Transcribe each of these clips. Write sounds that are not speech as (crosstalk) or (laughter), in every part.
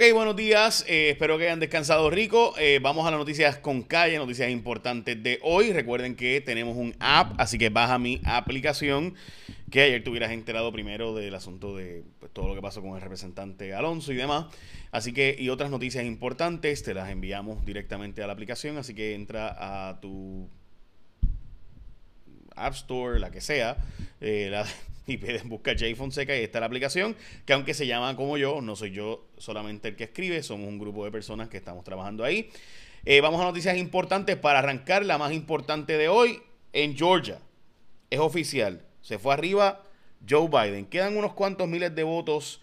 Ok, buenos días. Eh, espero que hayan descansado rico. Eh, vamos a las noticias con calle, noticias importantes de hoy. Recuerden que tenemos un app, así que baja mi aplicación. Que ayer te hubieras enterado primero del asunto de pues, todo lo que pasó con el representante Alonso y demás. Así que, y otras noticias importantes, te las enviamos directamente a la aplicación. Así que entra a tu App Store, la que sea, eh, y (laughs) buscar Jay Fonseca y está la aplicación, que aunque se llama como yo, no soy yo solamente el que escribe, somos un grupo de personas que estamos trabajando ahí. Eh, vamos a noticias importantes para arrancar. La más importante de hoy en Georgia. Es oficial. Se fue arriba Joe Biden. Quedan unos cuantos miles de votos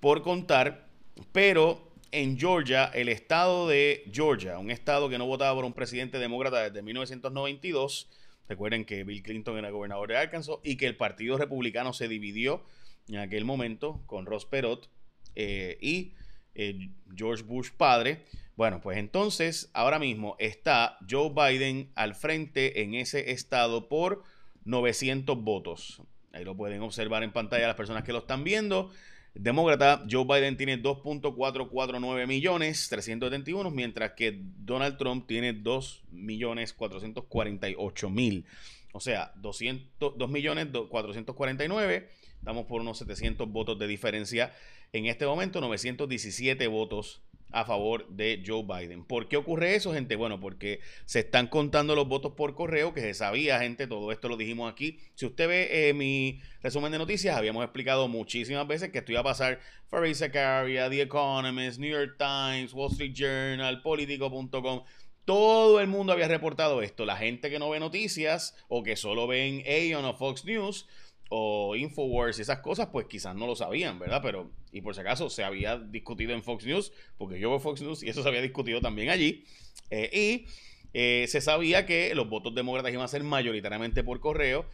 por contar, pero en Georgia, el estado de Georgia, un estado que no votaba por un presidente demócrata desde 1992, Recuerden que Bill Clinton era gobernador de Arkansas y que el Partido Republicano se dividió en aquel momento con Ross Perot eh, y eh, George Bush padre. Bueno, pues entonces ahora mismo está Joe Biden al frente en ese estado por 900 votos. Ahí lo pueden observar en pantalla las personas que lo están viendo demócrata, Joe Biden tiene 2.449 millones 371, mientras que Donald Trump tiene 2 millones 448 mil. O sea, 200, 2 millones 449. Estamos por unos 700 votos de diferencia. En este momento, 917 votos a favor de Joe Biden. ¿Por qué ocurre eso, gente? Bueno, porque se están contando los votos por correo, que se sabía, gente, todo esto lo dijimos aquí. Si usted ve eh, mi resumen de noticias, habíamos explicado muchísimas veces que esto iba a pasar Farid Zakaria, The Economist, New York Times, Wall Street Journal, Politico.com. Todo el mundo había reportado esto. La gente que no ve noticias o que solo ven Aeon o Fox News o Infowars y esas cosas, pues quizás no lo sabían, ¿verdad? Pero, y por si acaso, se había discutido en Fox News, porque yo veo Fox News y eso se había discutido también allí. Eh, y eh, se sabía que los votos demócratas iban a ser mayoritariamente por correo.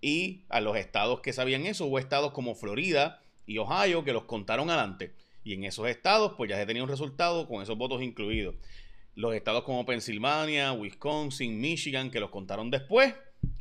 Y a los estados que sabían eso, hubo estados como Florida y Ohio que los contaron adelante. Y en esos estados, pues ya se tenía un resultado con esos votos incluidos. Los estados como Pensilvania, Wisconsin, Michigan, que los contaron después,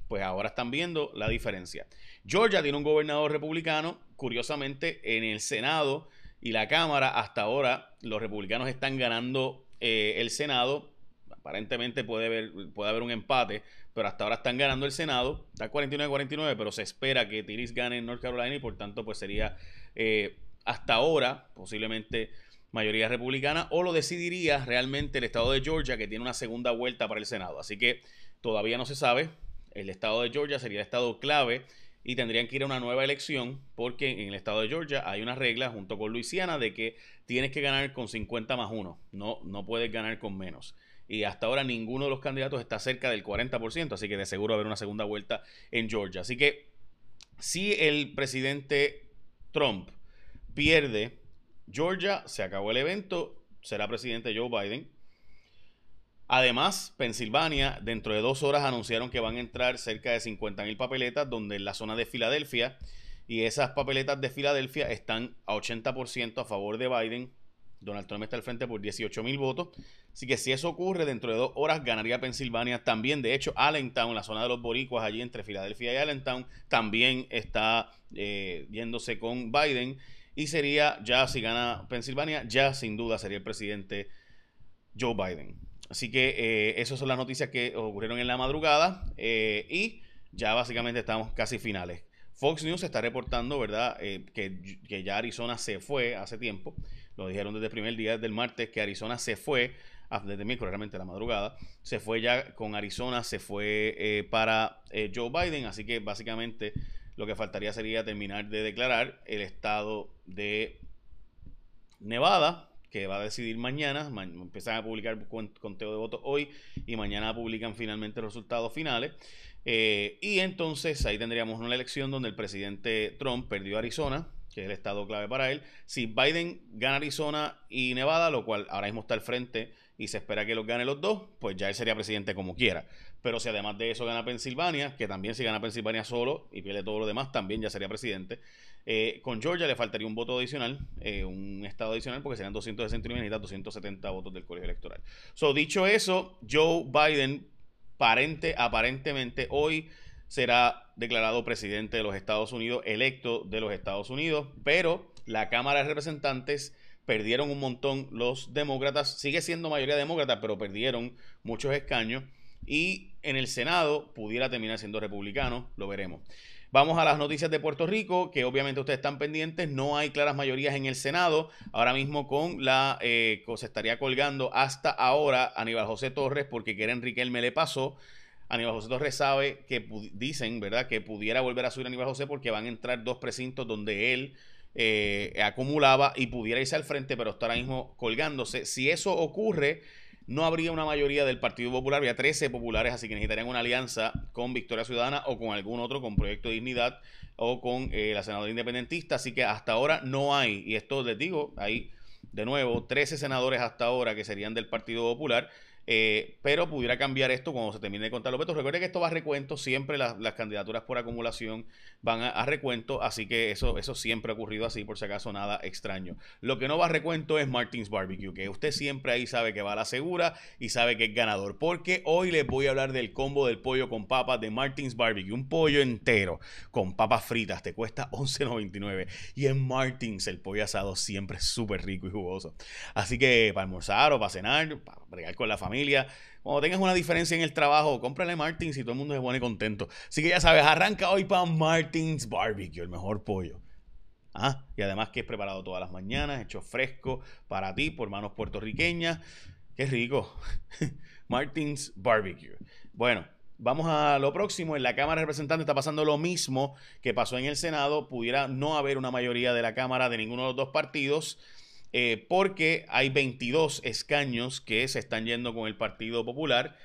pues ahora están viendo la diferencia. Georgia tiene un gobernador republicano, curiosamente en el Senado y la Cámara hasta ahora los republicanos están ganando eh, el Senado. Aparentemente puede haber, puede haber un empate, pero hasta ahora están ganando el Senado. Está 49-49, pero se espera que Tiris gane en North Carolina y por tanto pues sería eh, hasta ahora posiblemente mayoría republicana o lo decidiría realmente el estado de Georgia que tiene una segunda vuelta para el Senado. Así que todavía no se sabe el estado de Georgia sería el estado clave y tendrían que ir a una nueva elección porque en el estado de Georgia hay una regla junto con Luisiana de que tienes que ganar con 50 más 1, no, no puedes ganar con menos. Y hasta ahora ninguno de los candidatos está cerca del 40%, así que de seguro va a haber una segunda vuelta en Georgia. Así que si el presidente Trump pierde Georgia, se acabó el evento, será presidente Joe Biden. Además, Pensilvania, dentro de dos horas anunciaron que van a entrar cerca de 50 mil papeletas, donde en la zona de Filadelfia, y esas papeletas de Filadelfia están a 80% a favor de Biden. Donald Trump está al frente por 18 mil votos. Así que si eso ocurre, dentro de dos horas ganaría Pensilvania. También, de hecho, Allentown, la zona de los boricuas, allí entre Filadelfia y Allentown, también está eh, yéndose con Biden. Y sería, ya si gana Pensilvania, ya sin duda sería el presidente Joe Biden. Así que eh, esas son las noticias que ocurrieron en la madrugada eh, y ya básicamente estamos casi finales. Fox News está reportando, ¿verdad?, eh, que, ya Arizona se fue hace tiempo. Lo dijeron desde el primer día del martes que Arizona se fue, ah, desde miércoles realmente la madrugada, se fue ya con Arizona, se fue para Joe Biden. Así que básicamente lo que faltaría sería terminar de declarar el estado de Nevada, que va a decidir mañana. empiezan a publicar conteo de votos hoy y mañana publican finalmente los resultados finales. Eh, y entonces ahí tendríamos una elección donde el presidente Trump perdió Arizona, que es el estado clave para él. Si Biden gana Arizona y Nevada, lo cual ahora mismo está al frente y se espera que los gane los dos, pues ya él sería presidente como quiera. Pero si además de eso gana Pensilvania, que también si gana Pensilvania solo y pierde todo lo demás, también ya sería presidente. Eh, con Georgia le faltaría un voto adicional, eh, un estado adicional, porque serían 269 y 270 votos del colegio electoral. So, dicho eso, Joe Biden, parente, aparentemente, hoy será declarado presidente de los Estados Unidos, electo de los Estados Unidos, pero la Cámara de Representantes perdieron un montón los demócratas, sigue siendo mayoría demócrata, pero perdieron muchos escaños y en el Senado pudiera terminar siendo republicano, lo veremos. Vamos a las noticias de Puerto Rico, que obviamente ustedes están pendientes. No hay claras mayorías en el Senado. Ahora mismo con la eh, se estaría colgando hasta ahora Aníbal José Torres porque Keren Riquelme le pasó. Aníbal José Torres sabe que dicen, ¿verdad?, que pudiera volver a subir a Aníbal José porque van a entrar dos precintos donde él eh, acumulaba y pudiera irse al frente, pero está ahora mismo colgándose. Si eso ocurre, no habría una mayoría del Partido Popular, habría 13 populares, así que necesitarían una alianza con Victoria Ciudadana o con algún otro, con Proyecto de Dignidad o con eh, la senadora independentista, así que hasta ahora no hay, y esto les digo, hay de nuevo 13 senadores hasta ahora que serían del Partido Popular, eh, pero pudiera cambiar esto cuando se termine de contar los votos. Recuerde que esto va a recuento, siempre las, candidaturas por acumulación van a, recuento, así que eso, eso siempre ha ocurrido así, por si acaso nada extraño. Lo que no va a recuento es Martins Barbecue, que usted siempre ahí sabe que va a la segura y sabe que es ganador, porque hoy les voy a hablar del combo del pollo con papas de Martins Barbecue, un pollo entero con papas fritas, te cuesta $11.99 y en Martins el pollo asado siempre es súper rico y jugoso. Así que para almorzar o para cenar, para bregar con la familia, cuando tengas una diferencia en el trabajo, cómprale Martins y todo el mundo se pone contento. Así que ya sabes, arranca hoy para Martins Barbecue, el mejor pollo. Ah, y además que es preparado todas las mañanas, hecho fresco para ti por manos puertorriqueñas. Qué rico. (laughs) Martins Barbecue. Bueno, vamos a lo próximo. En la Cámara de Representantes está pasando lo mismo que pasó en el Senado. Pudiera no haber una mayoría de la Cámara de ninguno de los dos partidos. Eh, porque hay 22 escaños que se están yendo con el Partido Popular.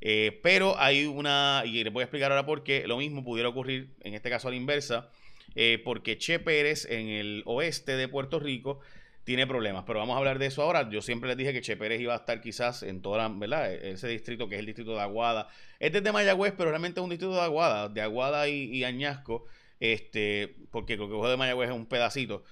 Eh, pero hay una, y les voy a explicar ahora por qué, lo mismo pudiera ocurrir en este caso a la inversa, eh, porque Che Pérez en el oeste de Puerto Rico tiene problemas, pero vamos a hablar de eso ahora. Yo siempre les dije que Che Pérez iba a estar quizás en toda ¿verdad? Ese distrito que es el distrito de Aguada. Este es de Mayagüez, pero realmente es un distrito de Aguada, de Aguada y, Añasco, este, porque creo que de Mayagüez es un pedacito.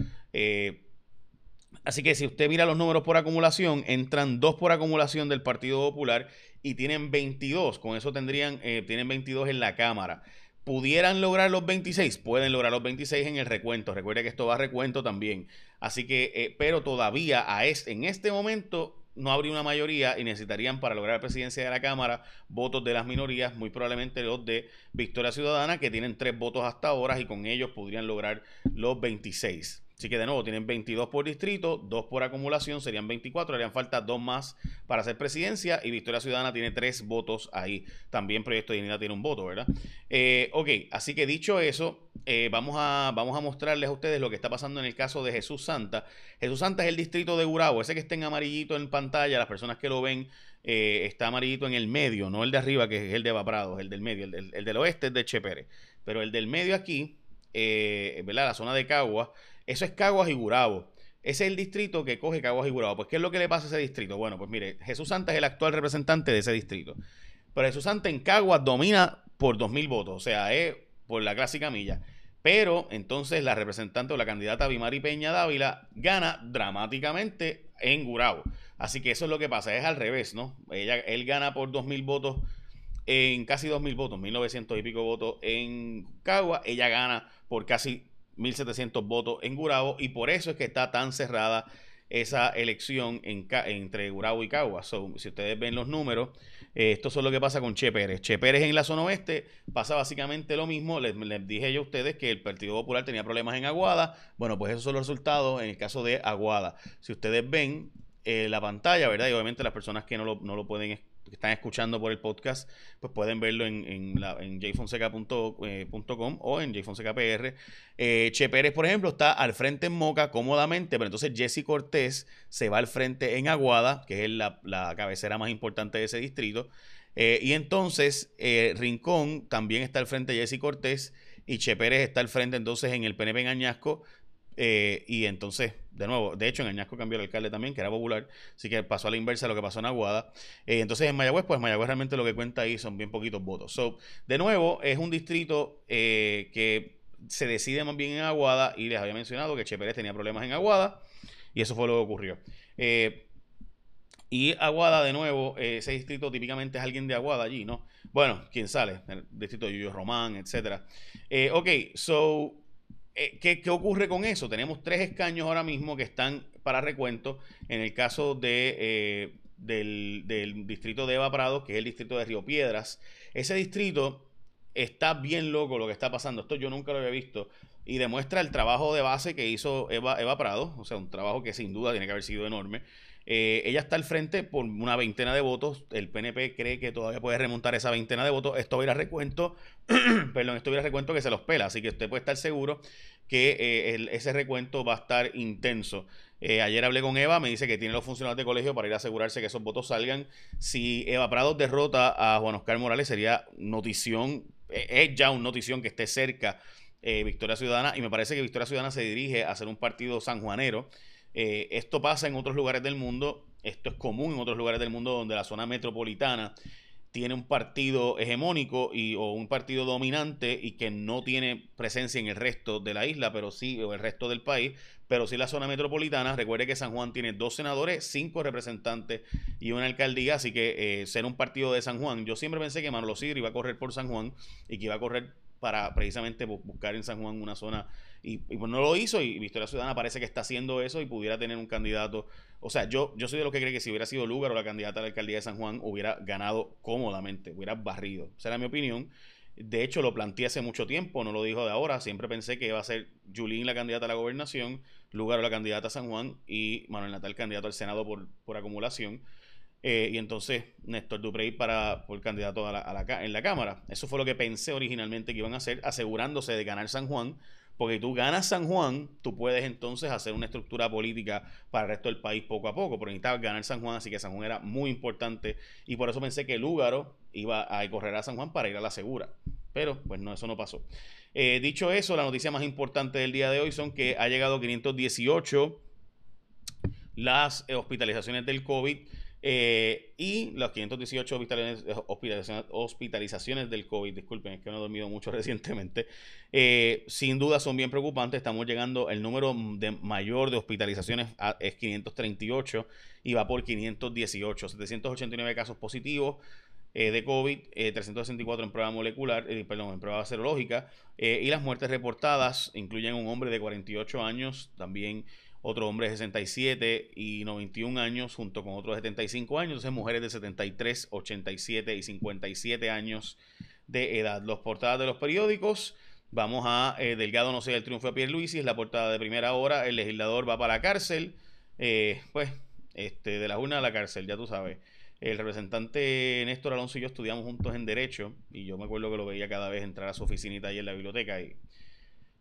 Así que si usted mira los números por acumulación, entran dos por acumulación del Partido Popular y tienen 22. Con eso tendrían, eh, tienen 22 en la Cámara. ¿Pudieran lograr los 26? Pueden lograr los 26 en el recuento. Recuerde que esto va a recuento también. Así que, eh, pero todavía a en este momento no habría una mayoría y necesitarían para lograr la presidencia de la Cámara votos de las minorías, muy probablemente los de Victoria Ciudadana, que tienen tres votos hasta ahora y con ellos podrían lograr los 26. Así que de nuevo tienen 22 por distrito, 2 por acumulación, serían 24, harían falta dos más para hacer presidencia y Victoria Ciudadana tiene tres votos ahí. También Proyecto de Dignidad tiene un voto, ¿verdad? Eh, ok, así que dicho eso, eh, vamos, a, vamos a mostrarles a ustedes lo que está pasando en el caso de Jesús Santa. Jesús Santa es el distrito de Gurabo, ese que está en amarillito en pantalla, las personas que lo ven eh, está amarillito en el medio, no el de arriba que es el de Vaprados, el del medio, el, del oeste es de Chepere, pero el del medio aquí, ¿verdad? La zona de Cagua eso es Caguas y Gurabo. Ese es el distrito que coge Caguas y Gurabo. Pues, ¿qué es lo que le pasa a ese distrito? Bueno, pues mire, Jesús Santa es el actual representante de ese distrito. Pero Jesús Santa en Caguas domina por 2.000 votos, o sea, es por la clásica milla. Pero entonces la representante o la candidata Bimari Peña Dávila gana dramáticamente en Gurabo. Así que eso es lo que pasa, es al revés, ¿no? Ella, él gana por 2.000 votos en casi 2.000 votos, 1.900 y pico votos en Cagua. Ella gana por casi 1.700 votos en Gurabo y por eso es que está tan cerrada esa elección entre Gurabo y Cagua. si ustedes ven los números, eh, esto es lo que pasa con Che Pérez. Che Pérez en la zona oeste pasa básicamente lo mismo. Les, dije yo a ustedes que el Partido Popular tenía problemas en Aguada. Bueno, pues esos son los resultados en el caso de Aguada. Si ustedes ven eh, la pantalla, ¿verdad? Y obviamente las personas que no lo, no lo pueden que están escuchando por el podcast, pues pueden verlo en, en, en jfonseca.com eh, o en jfonsecapr. Eh, che Pérez, por ejemplo, está al frente en Moca cómodamente, pero entonces Jesse Cortés se va al frente en Aguada, que es la, cabecera más importante de ese distrito. Eh, y entonces Rincón también está al frente de Jesse Cortés y Che Pérez está al frente entonces en el PNP en Añasco eh, y entonces, de nuevo, de hecho en Añasco cambió el alcalde también, que era popular, así que pasó a la inversa de lo que pasó en Aguada. Eh, entonces en Mayagüez, pues Mayagüez realmente lo que cuenta ahí son bien poquitos votos. So, de nuevo, es un distrito eh, que se decide más bien en Aguada y les había mencionado que Che Pérez tenía problemas en Aguada y eso fue lo que ocurrió. y Aguada, de nuevo, ese distrito típicamente es alguien de Aguada allí, ¿no? Bueno, ¿quién sale? El distrito de Yuyo Román, etcétera. ok, so eh, ¿qué, ocurre con eso? Tenemos tres escaños ahora mismo que están para recuento. En el caso de, eh, del, del, distrito de Eva Prado, que es el distrito de Río Piedras. Ese distrito está bien loco lo que está pasando. Esto yo nunca lo había visto. Y demuestra el trabajo de base que hizo Eva, Eva Prado. O sea, un trabajo que sin duda tiene que haber sido enorme. Eh, ella está al frente por una veintena de votos. El PNP cree que todavía puede remontar esa veintena de votos. Esto va recuento, (clears throat) perdón, esto va recuento que se los pela. Así que usted puede estar seguro que eh, ese recuento va a estar intenso. Eh, ayer hablé con Eva, me dice que tiene los funcionarios de colegio para ir a asegurarse que esos votos salgan. Si Eva Prado derrota a Juan Oscar Morales, sería notición, es ya una notición que esté cerca Victoria Ciudadana. Y me parece que Victoria Ciudadana se dirige a ser un partido sanjuanero. Eh, esto pasa en otros lugares del mundo, esto es común en otros lugares del mundo donde la zona metropolitana tiene un partido hegemónico y, o un partido dominante y que no tiene presencia en el resto de la isla, pero sí, o el resto del país, pero sí la zona metropolitana. Recuerde que San Juan tiene dos senadores, cinco representantes y una alcaldía, así que eh, ser un partido de San Juan. Yo siempre pensé que Manolo Sidri iba a correr por San Juan y que iba a correr para precisamente buscar en San Juan una zona y, pues no lo hizo y Victoria Ciudadana parece que está haciendo eso y pudiera tener un candidato. O sea, yo, yo soy de los que cree que si hubiera sido Lugar o la candidata a la alcaldía de San Juan hubiera ganado cómodamente, hubiera barrido. Esa era mi opinión. De hecho, lo planteé hace mucho tiempo, no lo dijo de ahora. Siempre pensé que iba a ser Julín la candidata a la gobernación, Lugar la candidata a San Juan y Manuel Natal candidato al Senado por, por acumulación. Eh, y entonces Néstor Duprey para, por candidato a la, en la Cámara. Eso fue lo que pensé originalmente que iban a hacer, asegurándose de ganar San Juan porque tú ganas San Juan, tú puedes entonces hacer una estructura política para el resto del país poco a poco. Pero necesitabas ganar San Juan, así que San Juan era muy importante. Y por eso pensé que Lúgaro iba a correr a San Juan para ir a la segura. Pero, pues no, eso no pasó. Eh, dicho eso, la noticia más importante del día de hoy son que ha llegado 518 las hospitalizaciones del COVID. Eh, y las 518 hospitalizaciones, hospitalizaciones, del COVID, disculpen, es que no he dormido mucho (laughs) recientemente, eh, sin duda son bien preocupantes. Estamos llegando, el número de mayor de hospitalizaciones es 538 y va por 518, 789 casos positivos. Eh, de COVID, 364 en prueba molecular, perdón, en prueba serológica, y las muertes reportadas incluyen un hombre de 48 años, también otro hombre de 67 y 91 años, junto con otros de 75 años, entonces mujeres de 73, 87 y 57 años de edad. Los portadas de los periódicos, vamos a eh, Delgado no sé el triunfo de Luisi, es la portada de primera hora, el legislador va para la cárcel, eh, pues, este, de la urna a la cárcel, ya tú sabes. El representante Néstor Alonso y yo estudiamos juntos en Derecho y yo me acuerdo que lo veía cada vez entrar a su oficinita ahí en la biblioteca y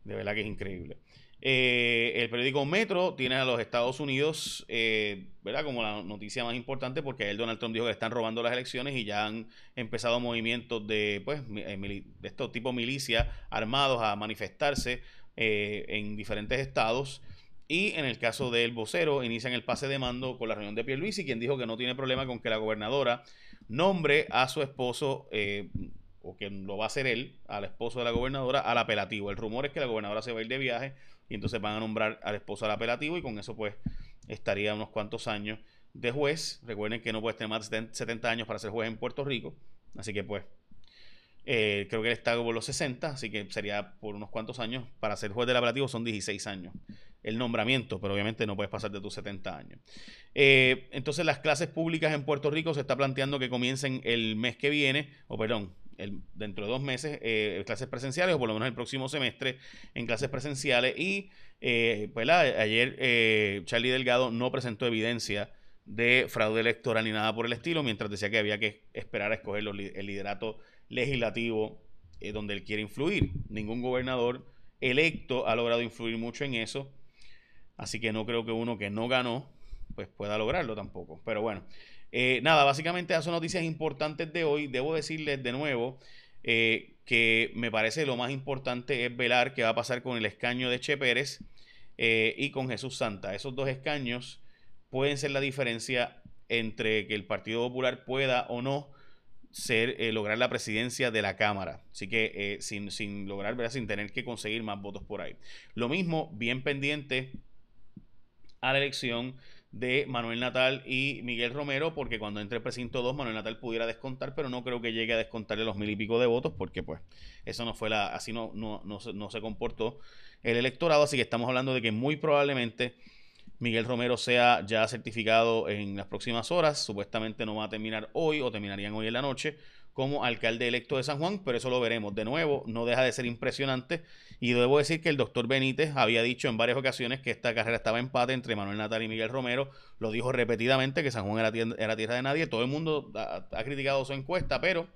de verdad que es increíble. Eh, el periódico Metro tiene a los Estados Unidos, eh, ¿verdad? Como la noticia más importante, porque el Donald Trump dijo que están robando las elecciones y ya han empezado movimientos de, pues, eh, de estos tipos milicias armados a manifestarse en diferentes estados. Y en el caso del vocero, inician el pase de mando con la reunión de Pierluisi, quien dijo que no tiene problema con que la gobernadora nombre a su esposo o que lo va a hacer él, al esposo de la gobernadora, al apelativo. El rumor es que la gobernadora se va a ir de viaje y entonces van a nombrar al esposo al apelativo y con eso pues estaría unos cuantos años de juez. Recuerden que no puedes tener más de 70 años para ser juez en Puerto Rico, así que pues eh, creo que él está por los 60, así que sería por unos cuantos años. Para ser juez del apelativo son 16 años el nombramiento, pero obviamente no puedes pasar de tus 70 años. Eh, entonces las clases públicas en Puerto Rico se está planteando que comiencen el mes que viene, o perdón, dentro de dos meses, eh, clases presenciales, o por lo menos el próximo semestre en clases presenciales. Y eh, pues, ayer eh, Charlie Delgado no presentó evidencia de fraude electoral ni nada por el estilo, mientras decía que había que esperar a escoger el liderato legislativo donde él quiere influir. Ningún gobernador electo ha logrado influir mucho en eso, así que no creo que uno que no ganó pues pueda lograrlo tampoco. Pero bueno, eh, nada, básicamente esas son noticias importantes de hoy. Debo decirles de nuevo eh, que me parece lo más importante es velar qué va a pasar con el escaño de Che Pérez eh, y con Jesús Santa. Esos dos escaños pueden ser la diferencia entre que el Partido Popular pueda o no ser lograr la presidencia de la Cámara. Así que sin, sin, lograr, ¿verdad? sin tener que conseguir más votos por ahí. Lo mismo, bien pendiente a la elección de Manuel Natal y Miguel Romero, porque cuando entre el precinto 2, Manuel Natal pudiera descontar, pero no creo que llegue a descontarle los mil y pico de votos, porque pues eso no fue la, así no, no, no, no se comportó el electorado, así que estamos hablando de que muy probablemente Miguel Romero sea ya certificado en las próximas horas, supuestamente no va a terminar hoy o terminarían hoy en la noche como alcalde electo de San Juan, pero eso lo veremos. De nuevo, no deja de ser impresionante. Y debo decir que el doctor Benítez había dicho en varias ocasiones que esta carrera estaba en empate entre Manuel Natal y Miguel Romero. Lo dijo repetidamente que San Juan era, tierra, de nadie. Todo el mundo ha, criticado su encuesta, pero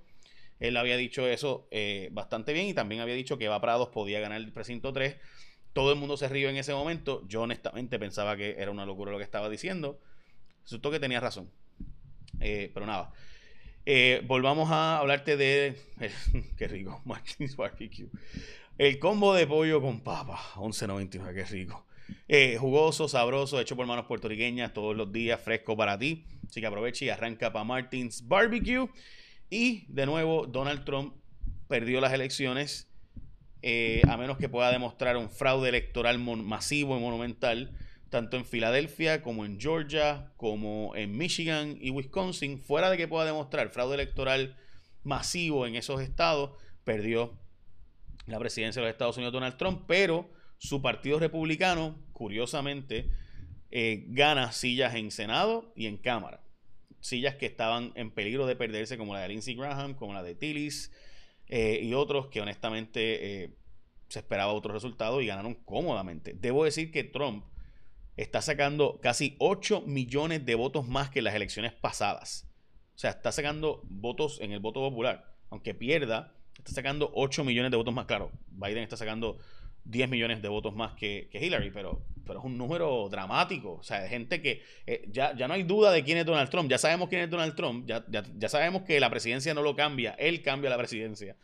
él había dicho eso eh, bastante bien y también había dicho que Eva Prados podía ganar el precinto 3. Todo el mundo se rió en ese momento. Yo honestamente pensaba que era una locura lo que estaba diciendo. Resultó que tenía razón. Eh, pero nada. Eh, volvamos a hablarte de. (laughs) qué rico, (laughs) Martins Barbecue. El combo de pollo con papa, 11.99, qué rico. Eh, jugoso, sabroso, hecho por manos puertorriqueñas todos los días, fresco para ti. Así que aprovecha y arranca para Martins Barbecue. Y de nuevo, Donald Trump perdió las elecciones, eh, a menos que pueda demostrar un fraude electoral masivo y monumental tanto en Filadelfia como en Georgia, como en Michigan y Wisconsin, fuera de que pueda demostrar fraude electoral masivo en esos estados, perdió la presidencia de los Estados Unidos Donald Trump, pero su partido republicano, curiosamente, eh, gana sillas en Senado y en Cámara. Sillas que estaban en peligro de perderse, como la de Lindsey Graham, como la de Tillis eh, y otros que honestamente eh, se esperaba otro resultado y ganaron cómodamente. Debo decir que Trump está sacando casi 8 millones de votos más que en las elecciones pasadas. O sea, está sacando votos en el voto popular. Aunque pierda, está sacando 8 millones de votos más. Claro, Biden está sacando 10 millones de votos más que, Hillary, pero, pero es un número dramático. O sea, de gente que eh, ya, ya no hay duda de quién es Donald Trump. Ya sabemos quién es Donald Trump. Ya, ya sabemos que la presidencia no lo cambia. Él cambia la presidencia.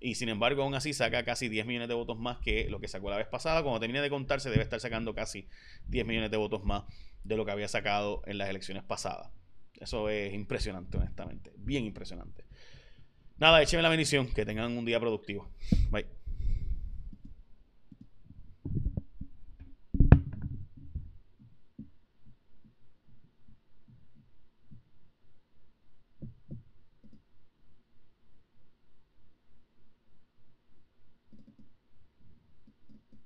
Y sin embargo, aún así saca casi 10 millones de votos más que lo que sacó la vez pasada. Cuando termine de contarse, debe estar sacando casi 10 millones de votos más de lo que había sacado en las elecciones pasadas. Eso es impresionante, honestamente. Bien impresionante. Nada, écheme la bendición. Que tengan un día productivo. Bye.